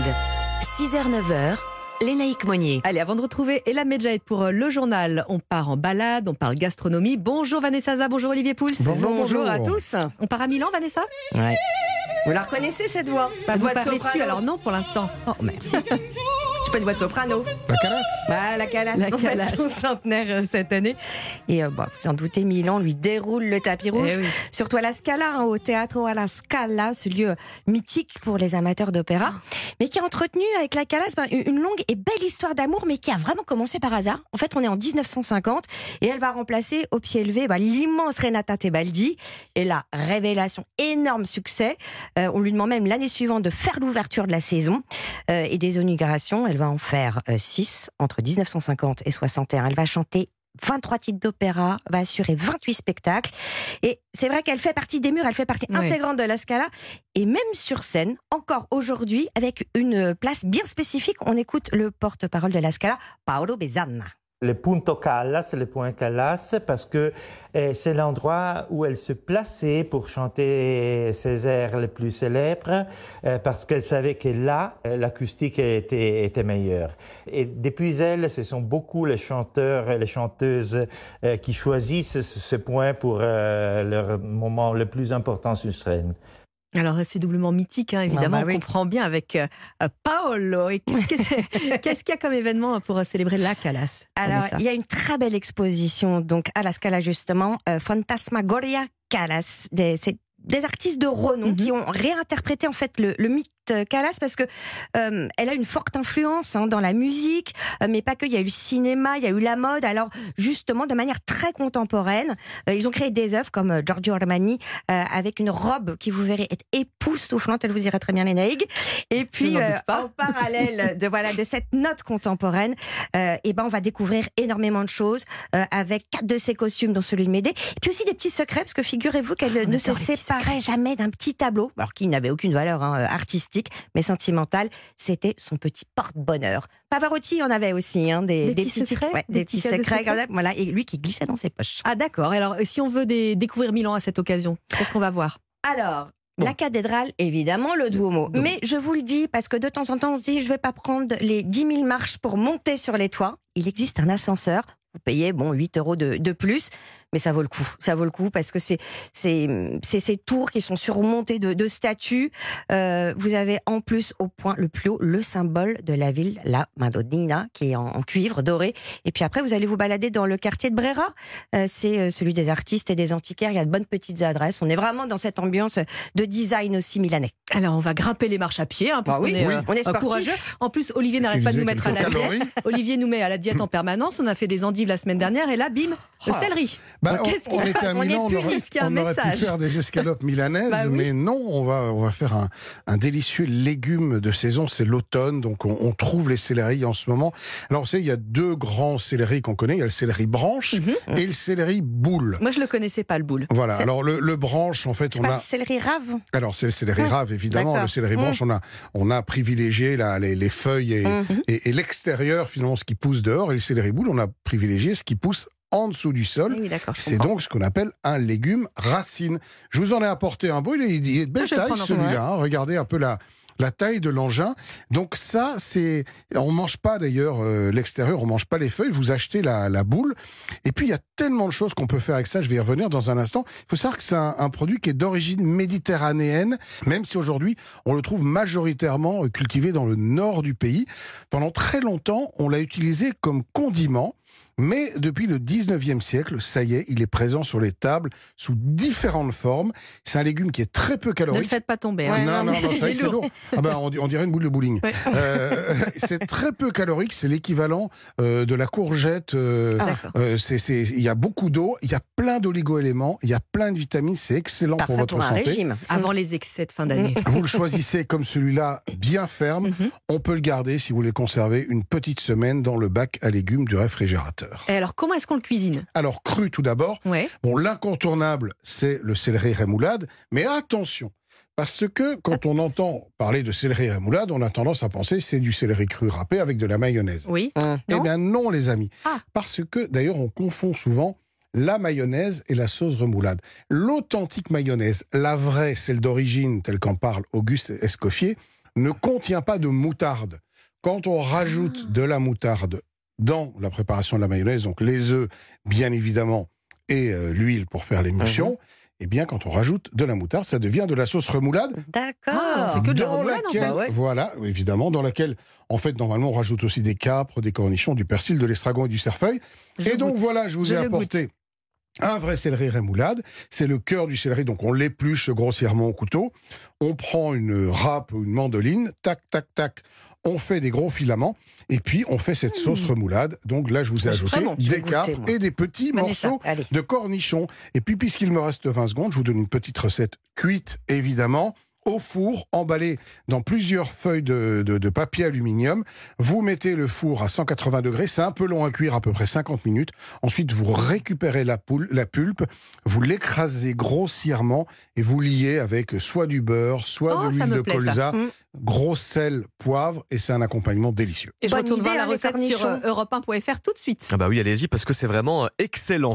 week-end. 6h-9h, Lénaïque Monnier. Allez, avant de retrouver Ella Medjahed pour euh, le journal, on part en balade, on parle gastronomie. Bonjour Vanessa Za, bonjour Olivier Pouls. Bonjour, à tous. On part à Milan, Vanessa? Ouais. Vous la reconnaissez cette voix? Bah, Vous voix de parlez soprano. dessus, alors non pour l'instant. Oh, merci. C'est pas une voix de soprano. La calasse Bah, la Calas, La on fête Calas. son centenaire euh, cette année. Et euh, bah, vous en doutez, Milan lui déroule le tapis rouge. Eh oui. Surtout à la Scala, hein, au Teatro alla Scala, ce lieu mythique pour les amateurs d'opéra, mais qui a entretenu avec la Calas ben, une longue et belle histoire d'amour, mais qui a vraiment commencé par hasard. En fait, on est en 1950 et elle va remplacer au pied levé ben, l'immense Renata Tebaldi. Et la révélation, énorme succès. Euh, on lui demande même l'année suivante de faire l'ouverture de la saison euh, et des inaugurations. Elle va en faire 6 entre 1950 et 61. Elle va chanter 23 titres d'opéra, va assurer 28 spectacles. Et c'est vrai qu'elle fait partie des murs, elle fait partie Oui. intégrante de la Scala. Et même sur scène, encore aujourd'hui, avec une place bien spécifique, on écoute le porte-parole de la Scala, Paolo Bezzana. Le punto Callas, le point Callas, parce que euh, c'est l'endroit où elle se plaçait pour chanter ses airs les plus célèbres, euh, parce qu'elle savait que là, euh, l'acoustique était, meilleure. Et depuis elle, ce sont beaucoup les chanteurs et les chanteuses qui choisissent ce, point pour leur moment le plus important sur scène. Alors c'est doublement mythique, hein, évidemment, bah oui. on comprend bien avec euh, euh, Paolo. Et qu'est-ce qu'il y a comme événement pour euh, célébrer la Calas Alors, il y a une très belle exposition donc à la Scala justement, euh, Fantasmagoria Calas. C'est des artistes de renom Mhm. qui ont réinterprété en fait le, le mythe euh, Calas parce que euh, elle a une forte influence hein, dans la musique, euh, mais pas que. Il y a eu le cinéma, il y a eu la mode. Alors justement, de manière très contemporaine, euh, ils ont créé des œuvres comme Giorgio Armani avec une robe qui vous verrez est époustouflante. Elle vous irait très bien les naïgs. Et puis en parallèle de voilà de cette note contemporaine, et ben on va découvrir énormément de choses avec quatre de ses costumes, dont celui de Médée, et puis aussi des petits secrets parce que figurez-vous qu'elle On ne se petits séparait jamais d'un petit tableau, alors qui n'avait aucune valeur hein, artistique, mais sentimentale. C'était son petit porte-bonheur. Pavarotti en avait aussi hein, des, Des petits secrets ouais, Des petits secrets, voilà, et lui qui glissait dans ses poches. Ah d'accord, alors euh, si on veut des- découvrir Milan à cette occasion, qu'est-ce qu'on va voir? Alors, Bon. la cathédrale, évidemment, le Duomo. Mais je vous le dis, parce que de temps en temps, on se dit, je vais pas prendre les 10 000 marches pour monter sur les toits. Il existe un ascenseur. Vous payez, bon, 8 euros de, de plus, mais ça vaut le coup. Ça vaut le coup parce que c'est c'est c'est ces tours qui sont surmontées de, de statues. Euh, vous avez en plus, au point le plus haut, le symbole de la ville, la Madonnina, qui est en, en cuivre doré. Et puis après, vous allez vous balader dans le quartier de Brera. Euh, c'est euh, celui des artistes et des antiquaires. Il y a de bonnes petites adresses. On est vraiment dans cette ambiance de design aussi milanais. Alors on va grimper les marches à pied, hein, parce Ah oui, qu'on est, oui. euh, On est euh, courageux. En plus, Olivier n'arrête pas de nous mettre à la diète. Olivier nous met à la diète en permanence. On a fait des endives la semaine dernière et là, bim, le Oh. céleri. Bah, on, qu'est-ce qu'il on était à Milan, aurait, est-ce qu'il y a un on aurait pu faire des escalopes milanaises, Bah oui. mais non, on va, on va faire un, un délicieux légume de saison, c'est l'automne, donc on, on trouve les céleris en ce moment. Alors, vous savez, il y a deux grands céleris qu'on connaît, il y a le céleri branche Mhm. et le céleri boule. Moi, je le connaissais pas, le boule. Voilà, C'est- alors le, le branche, en fait, C'est on pas a... céleri rave Alors, c'est le céleri Mmh, rave, évidemment. d'accord. Le céleri Mmh. branche, on a, on a privilégié là, les, les feuilles et, Mhm. et, et l'extérieur, finalement, ce qui pousse dehors. Et le céleri boule, on a privilégié ce qui pousse en dessous du sol. Oui, C'est donc ce qu'on appelle un légume racine. Je vous en ai apporté un beau, il est, de belle Ah, taille celui-là. hein. Regardez un peu la, la taille de l'engin. Donc ça, c'est, on mange pas d'ailleurs euh, l'extérieur, on mange pas les feuilles. Vous achetez la, la boule. Et puis il y a tellement de choses qu'on peut faire avec ça. Je vais y revenir dans un instant. Il faut savoir que c'est un, un produit qui est d'origine méditerranéenne, même si aujourd'hui on le trouve majoritairement euh, cultivé dans le nord du pays. Pendant très longtemps, on l'a utilisé comme condiment. Mais depuis le 19e siècle, ça y est, il est présent sur les tables sous différentes formes. C'est un légume qui est très peu Ne le calorique. faites pas tomber. hein. non, non, non, c'est vrai que c'est lourd. Ah ben, on, di- on dirait une boule de bowling. Ouais. Euh, c'est très peu calorique, c'est l'équivalent euh, de la courgette. euh, Ah, c'est- il y a beaucoup d'eau, il y a plein d'oligo-éléments, il y a plein de vitamines, c'est excellent pour votre pour un santé. régime. Avant les excès de fin d'année. Vous le choisissez comme celui-là, bien ferme. Mhm. On peut le garder si vous voulez conserver une petite semaine dans le bac à légumes du réfrigérateur. Et alors, comment est-ce qu'on le cuisine? Alors, cru tout d'abord. Ouais. Bon, l'incontournable, c'est le céleri rémoulade. Mais attention, parce que quand on entend parler de céleri rémoulade, on a tendance à penser que c'est du céleri cru râpé avec de la mayonnaise. Oui. Eh Non bien non, les amis. Ah. Parce que, d'ailleurs, on confond souvent la mayonnaise et la sauce remoulade. L'authentique mayonnaise, la vraie, celle d'origine, telle qu'en parle Auguste Escoffier, ne contient pas de moutarde. Quand on rajoute Ah. de la moutarde dans la préparation de la mayonnaise, donc les œufs, bien évidemment, et euh, l'huile pour faire l'émulsion, eh bien, quand on rajoute de la moutarde, ça devient de la sauce remoulade. D'accord. Ah, fait que de la dans remoulade, en fait. laquelle, Ouais. voilà, évidemment, dans laquelle, en fait, normalement, on rajoute aussi des capres, des cornichons, du persil, de l'estragon et du cerfeuil. Je et donc goûte. voilà, je vous Je ai apporté un vrai céleri rémoulade. C'est le cœur du céleri, donc on l'épluche grossièrement au couteau. On prend une râpe ou une mandoline, tac, tac, tac. On fait des gros filaments et puis on fait cette sauce remoulade. Donc là, je vous ai ajouté des moi. et des petits morceaux de cornichons. Et puis, puisqu'il me reste 20 secondes, je vous donne une petite recette cuite, évidemment, au four, emballée dans plusieurs feuilles de, de- de papier aluminium. Vous mettez le four à 180 degrés. C'est un peu long à cuire, à peu près 50 minutes. Ensuite, vous récupérez la, poule, la pulpe, vous l'écrasez grossièrement et vous liez avec soit du beurre, soit Oh, de l'huile de plaît, colza, Mm. gros sel, poivre, et c'est un accompagnement délicieux. Et je Bonne retourne voir la recette sur euh, europe1.fr tout de suite. Ah bah oui, allez-y parce que c'est vraiment excellent.